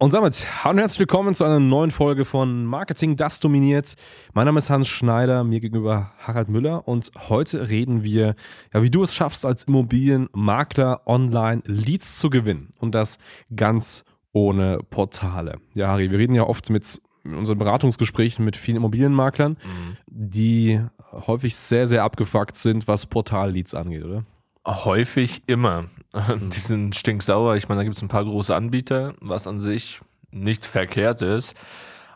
Und damit hallo und herzlich willkommen zu einer neuen Folge von Marketing, das dominiert. Mein Name ist Hans Schneider, mir gegenüber Harald Müller und heute reden wir, ja, wie du es schaffst, als Immobilienmakler online Leads zu gewinnen und das ganz ohne Portale. Ja, Harry, wir reden ja oft mit unseren Beratungsgesprächen mit vielen Immobilienmaklern, mhm. die häufig sehr, sehr abgefuckt sind, was Portal-Leads angeht, oder? Häufig immer. Die sind stinksauer. Ich meine, da gibt es ein paar große Anbieter, was an sich nicht verkehrt ist.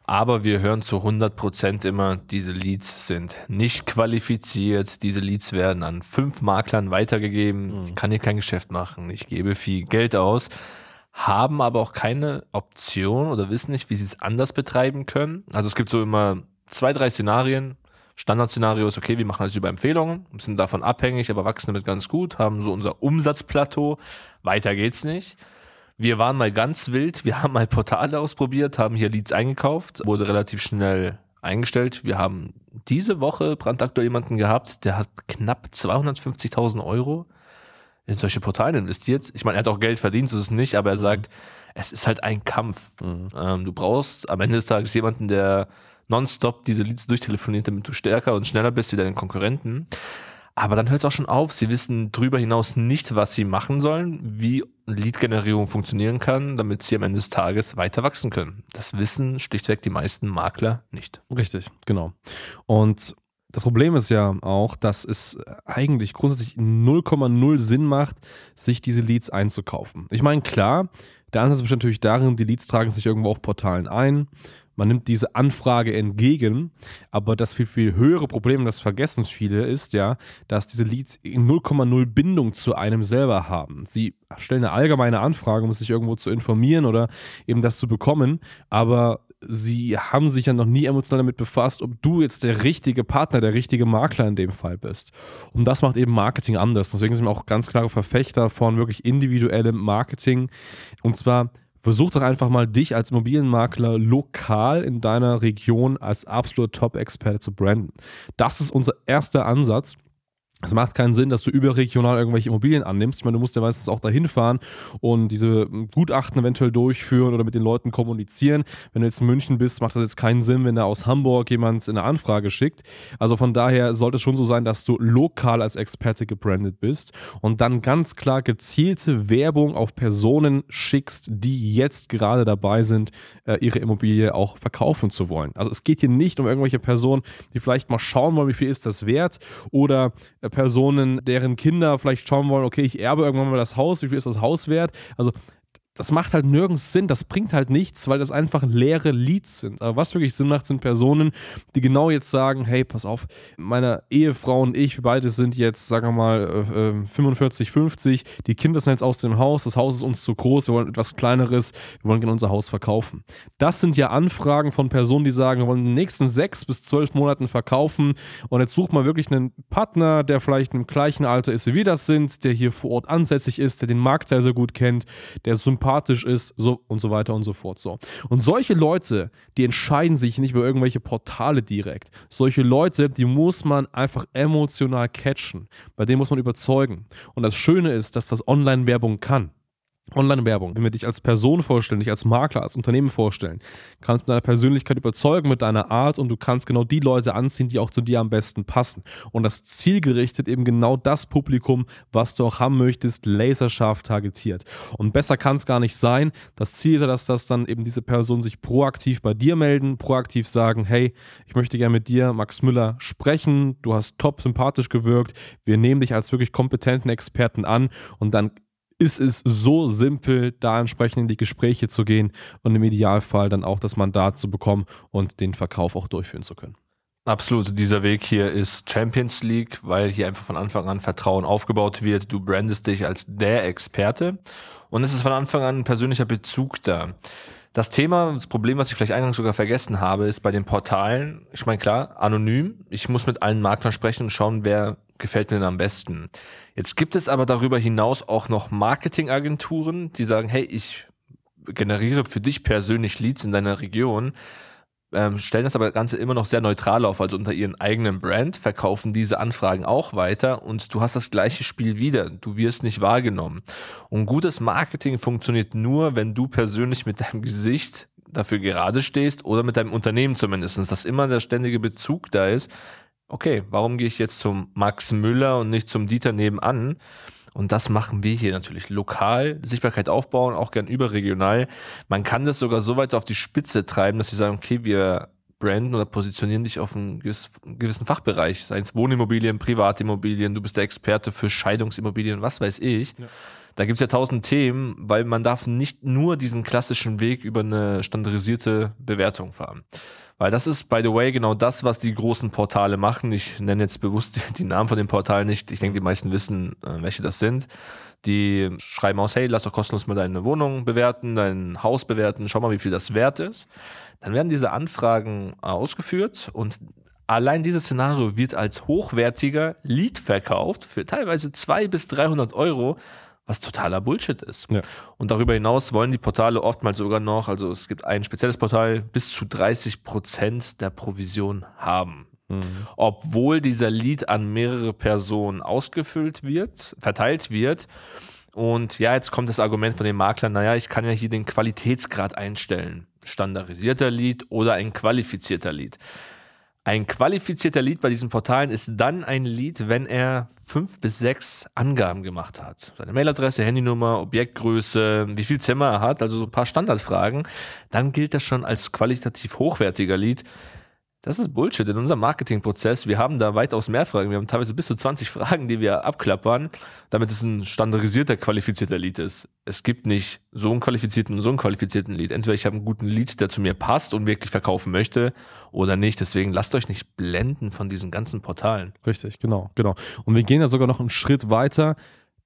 Aber wir hören zu 100 Prozent immer, diese Leads sind nicht qualifiziert. Diese Leads werden an fünf Maklern weitergegeben. Mhm. Ich kann hier kein Geschäft machen. Ich gebe viel Geld aus. Haben aber auch keine Option oder wissen nicht, wie sie es anders betreiben können. Also es gibt so immer zwei, drei Szenarien. Standardszenario ist, okay, wir machen alles über Empfehlungen, sind davon abhängig, aber wachsen damit ganz gut, haben so unser Umsatzplateau. Weiter geht's nicht. Wir waren mal ganz wild, wir haben mal Portale ausprobiert, haben hier Leads eingekauft, wurde relativ schnell eingestellt. Wir haben diese Woche brandaktuell jemanden gehabt, der hat knapp 250.000 Euro in solche Portale investiert. Ich meine, er hat auch Geld verdient, so ist es nicht, aber er sagt, es ist halt ein Kampf. Mhm. Ähm, du brauchst am Ende des Tages jemanden, der nonstop diese Leads durchtelefoniert, damit du stärker und schneller bist wie deine Konkurrenten. Aber dann hört es auch schon auf. Sie wissen darüber hinaus nicht, was sie machen sollen, wie Lead-Generierung funktionieren kann, damit sie am Ende des Tages weiter wachsen können. Das wissen schlichtweg die meisten Makler nicht. Richtig, genau. Und das Problem ist ja auch, dass es eigentlich grundsätzlich 0,0 Sinn macht, sich diese Leads einzukaufen. Ich meine, klar, der Ansatz besteht natürlich darin, die Leads tragen sich irgendwo auf Portalen ein man nimmt diese Anfrage entgegen, aber das viel, viel höhere Problem, das vergessen viele, ist ja, dass diese Leads 0,0 Bindung zu einem selber haben. Sie stellen eine allgemeine Anfrage, um sich irgendwo zu informieren oder eben das zu bekommen, aber sie haben sich ja noch nie emotional damit befasst, ob du jetzt der richtige Partner, der richtige Makler in dem Fall bist. Und das macht eben Marketing anders. Deswegen sind wir auch ganz klare Verfechter von wirklich individuellem Marketing. Und zwar Versuch doch einfach mal, dich als Immobilienmakler lokal in deiner Region als absoluter Top-Experte zu branden. Das ist unser erster Ansatz. Es macht keinen Sinn, dass du überregional irgendwelche Immobilien annimmst. Ich meine, du musst ja meistens auch dahin fahren und diese Gutachten eventuell durchführen oder mit den Leuten kommunizieren. Wenn du jetzt in München bist, macht das jetzt keinen Sinn, wenn da aus Hamburg jemand eine Anfrage schickt. Also von daher sollte es schon so sein, dass du lokal als Experte gebrandet bist und dann ganz klar gezielte Werbung auf Personen schickst, die jetzt gerade dabei sind, äh, ihre Immobilie auch verkaufen zu wollen. Also es geht hier nicht um irgendwelche Personen, die vielleicht mal schauen wollen, wie viel ist das wert oder äh, Personen, deren Kinder vielleicht schauen wollen, okay, ich erbe irgendwann mal das Haus, wie viel ist das Haus wert? Also das macht halt nirgends Sinn, das bringt halt nichts, weil das einfach leere Leads sind. Aber was wirklich Sinn macht, sind Personen, die genau jetzt sagen, hey, pass auf, meine Ehefrau und ich, wir beide sind jetzt, sagen wir mal, 45, äh, 50, die Kinder sind jetzt aus dem Haus, das Haus ist uns zu groß, wir wollen etwas kleineres, wir wollen gerne unser Haus verkaufen. Das sind ja Anfragen von Personen, die sagen, wir wollen in den nächsten sechs bis zwölf Monaten verkaufen und jetzt sucht man wirklich einen Partner, der vielleicht im gleichen Alter ist, wie wir das sind, der hier vor Ort ansässig ist, der den Markt sehr, sehr gut kennt, der sympathisch sympathisch ist, so und so weiter und so fort. So. Und solche Leute, die entscheiden sich nicht über irgendwelche Portale direkt. Solche Leute, die muss man einfach emotional catchen. Bei denen muss man überzeugen. Und das Schöne ist, dass das Online-Werbung kann. Online-Werbung, wenn wir dich als Person vorstellen, dich als Makler, als Unternehmen vorstellen, kannst du deiner Persönlichkeit überzeugen mit deiner Art und du kannst genau die Leute anziehen, die auch zu dir am besten passen. Und das zielgerichtet eben genau das Publikum, was du auch haben möchtest, laserscharf targetiert. Und besser kann es gar nicht sein. Das Ziel ist ja, dass das dann eben diese Personen sich proaktiv bei dir melden, proaktiv sagen, hey, ich möchte gerne mit dir, Max Müller, sprechen. Du hast top sympathisch gewirkt. Wir nehmen dich als wirklich kompetenten Experten an und dann ist es so simpel, da entsprechend in die Gespräche zu gehen und im Idealfall dann auch das Mandat zu bekommen und den Verkauf auch durchführen zu können. Absolut, dieser Weg hier ist Champions League, weil hier einfach von Anfang an Vertrauen aufgebaut wird. Du brandest dich als der Experte und es ist von Anfang an ein persönlicher Bezug da. Das Thema, das Problem, was ich vielleicht eingangs sogar vergessen habe, ist bei den Portalen, ich meine klar, anonym. Ich muss mit allen Maklern sprechen und schauen, wer gefällt mir am besten. Jetzt gibt es aber darüber hinaus auch noch Marketingagenturen, die sagen, hey, ich generiere für dich persönlich Leads in deiner Region ähm, stellen das aber Ganze immer noch sehr neutral auf, also unter ihren eigenen Brand, verkaufen diese Anfragen auch weiter und du hast das gleiche Spiel wieder. Du wirst nicht wahrgenommen. Und gutes Marketing funktioniert nur, wenn du persönlich mit deinem Gesicht dafür gerade stehst oder mit deinem Unternehmen zumindest, dass immer der ständige Bezug da ist. Okay, warum gehe ich jetzt zum Max Müller und nicht zum Dieter nebenan? Und das machen wir hier natürlich lokal, Sichtbarkeit aufbauen, auch gern überregional. Man kann das sogar so weit auf die Spitze treiben, dass sie sagen, okay, wir branden oder positionieren dich auf einen gewissen Fachbereich, sei es Wohnimmobilien, Privatimmobilien, du bist der Experte für Scheidungsimmobilien, was weiß ich. Ja. Da gibt's ja tausend Themen, weil man darf nicht nur diesen klassischen Weg über eine standardisierte Bewertung fahren. Weil das ist, by the way, genau das, was die großen Portale machen. Ich nenne jetzt bewusst die Namen von den Portalen nicht. Ich denke, die meisten wissen, äh, welche das sind. Die schreiben aus, hey, lass doch kostenlos mal deine Wohnung bewerten, dein Haus bewerten, schau mal, wie viel das wert ist. Dann werden diese Anfragen ausgeführt und allein dieses Szenario wird als hochwertiger Lead verkauft für teilweise 200 bis 300 Euro was totaler Bullshit ist. Ja. Und darüber hinaus wollen die Portale oftmals sogar noch, also es gibt ein spezielles Portal, bis zu 30 Prozent der Provision haben. Mhm. Obwohl dieser Lead an mehrere Personen ausgefüllt wird, verteilt wird. Und ja, jetzt kommt das Argument von den Maklern, naja, ich kann ja hier den Qualitätsgrad einstellen. Standardisierter Lead oder ein qualifizierter Lead. Ein qualifizierter Lead bei diesen Portalen ist dann ein Lead, wenn er fünf bis sechs Angaben gemacht hat. Seine Mailadresse, Handynummer, Objektgröße, wie viel Zimmer er hat, also so ein paar Standardfragen. Dann gilt das schon als qualitativ hochwertiger Lead. Das ist Bullshit in unserem Marketingprozess. Wir haben da weitaus mehr Fragen. Wir haben teilweise bis zu 20 Fragen, die wir abklappern, damit es ein standardisierter, qualifizierter Lead ist. Es gibt nicht so einen qualifizierten und so einen qualifizierten Lead. Entweder ich habe einen guten Lead, der zu mir passt und wirklich verkaufen möchte oder nicht. Deswegen lasst euch nicht blenden von diesen ganzen Portalen. Richtig, genau, genau. Und wir gehen da sogar noch einen Schritt weiter.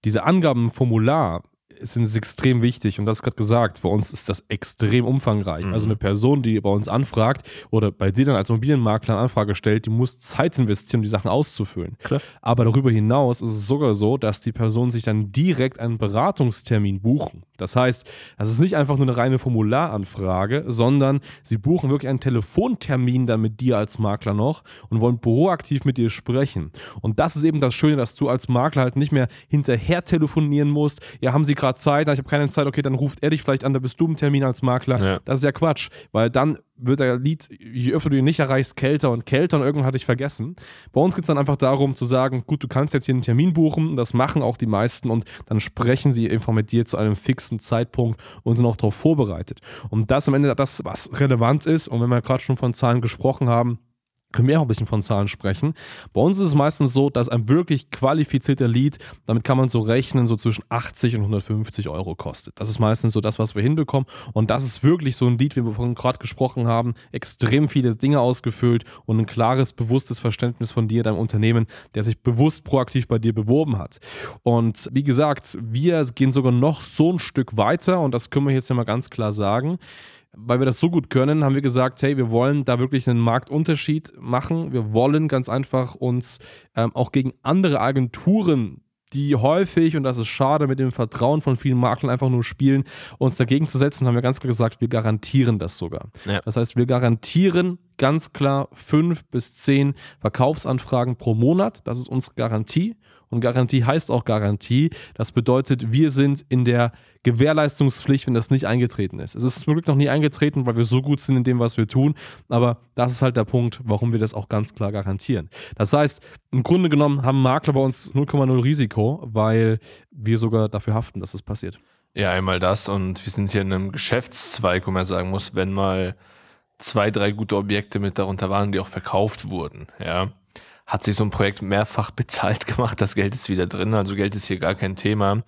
Diese Angabenformular sind extrem wichtig und das gerade gesagt, bei uns ist das extrem umfangreich. Mhm. Also eine Person, die bei uns anfragt oder bei dir dann als Immobilienmakler eine Anfrage stellt, die muss Zeit investieren, um die Sachen auszufüllen. Klar. Aber darüber hinaus ist es sogar so, dass die Personen sich dann direkt einen Beratungstermin buchen. Das heißt, das ist nicht einfach nur eine reine Formularanfrage, sondern sie buchen wirklich einen Telefontermin dann mit dir als Makler noch und wollen proaktiv mit dir sprechen. Und das ist eben das Schöne, dass du als Makler halt nicht mehr hinterher telefonieren musst. Ja, haben sie gerade Zeit? Ich habe keine Zeit. Okay, dann ruft er dich vielleicht an, da bist du im Termin als Makler. Ja. Das ist ja Quatsch, weil dann wird der Lied, je öfter du ihn nicht erreichst, kälter und kälter und irgendwann hatte ich vergessen. Bei uns geht es dann einfach darum zu sagen, gut, du kannst jetzt hier einen Termin buchen, das machen auch die meisten und dann sprechen sie einfach mit dir zu einem fixen Zeitpunkt und sind auch darauf vorbereitet. Und das am Ende das, was relevant ist und wenn wir gerade schon von Zahlen gesprochen haben, können wir auch ein bisschen von Zahlen sprechen. Bei uns ist es meistens so, dass ein wirklich qualifizierter Lead, damit kann man so rechnen, so zwischen 80 und 150 Euro kostet. Das ist meistens so das, was wir hinbekommen. Und das ist wirklich so ein Lead, wie wir vorhin gerade gesprochen haben, extrem viele Dinge ausgefüllt und ein klares, bewusstes Verständnis von dir, deinem Unternehmen, der sich bewusst proaktiv bei dir beworben hat. Und wie gesagt, wir gehen sogar noch so ein Stück weiter und das können wir jetzt ja mal ganz klar sagen weil wir das so gut können, haben wir gesagt, hey, wir wollen da wirklich einen Marktunterschied machen. Wir wollen ganz einfach uns ähm, auch gegen andere Agenturen die häufig, und das ist schade, mit dem Vertrauen von vielen Maklern einfach nur spielen, uns dagegen zu setzen, haben wir ganz klar gesagt, wir garantieren das sogar. Ja. Das heißt, wir garantieren ganz klar fünf bis zehn Verkaufsanfragen pro Monat. Das ist unsere Garantie. Und Garantie heißt auch Garantie. Das bedeutet, wir sind in der Gewährleistungspflicht, wenn das nicht eingetreten ist. Es ist zum Glück noch nie eingetreten, weil wir so gut sind in dem, was wir tun. Aber das ist halt der Punkt, warum wir das auch ganz klar garantieren. Das heißt, im Grunde genommen haben Makler bei uns 0,0 Risiko, weil wir sogar dafür haften, dass es das passiert. Ja, einmal das und wir sind hier in einem Geschäftszweig, wo man sagen muss, wenn mal zwei, drei gute Objekte mit darunter waren, die auch verkauft wurden, ja, hat sich so ein Projekt mehrfach bezahlt gemacht. Das Geld ist wieder drin, also Geld ist hier gar kein Thema.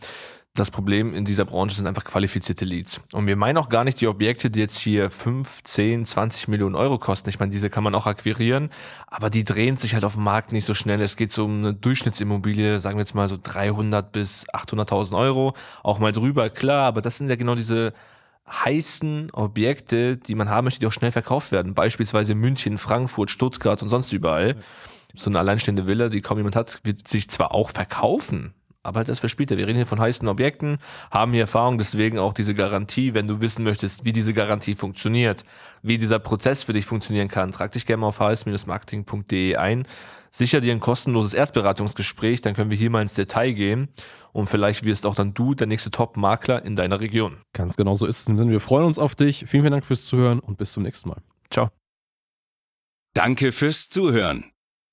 das Problem in dieser Branche sind einfach qualifizierte Leads. Und wir meinen auch gar nicht die Objekte, die jetzt hier 5, 10, 20 Millionen Euro kosten. Ich meine, diese kann man auch akquirieren, aber die drehen sich halt auf dem Markt nicht so schnell. Es geht so um eine Durchschnittsimmobilie, sagen wir jetzt mal so 300 bis 800.000 Euro. Auch mal drüber, klar, aber das sind ja genau diese heißen Objekte, die man haben möchte, die auch schnell verkauft werden. Beispielsweise München, Frankfurt, Stuttgart und sonst überall. So eine alleinstehende Villa, die kaum jemand hat, wird sich zwar auch verkaufen, aber halt das für später. Wir reden hier von heißen Objekten, haben hier Erfahrung, deswegen auch diese Garantie. Wenn du wissen möchtest, wie diese Garantie funktioniert, wie dieser Prozess für dich funktionieren kann, trag dich gerne mal auf hs-marketing.de ein. Sicher dir ein kostenloses Erstberatungsgespräch, dann können wir hier mal ins Detail gehen und vielleicht wirst auch dann du der nächste Top-Makler in deiner Region. Ganz genau so ist es. Wir freuen uns auf dich. Vielen, vielen Dank fürs Zuhören und bis zum nächsten Mal. Ciao. Danke fürs Zuhören.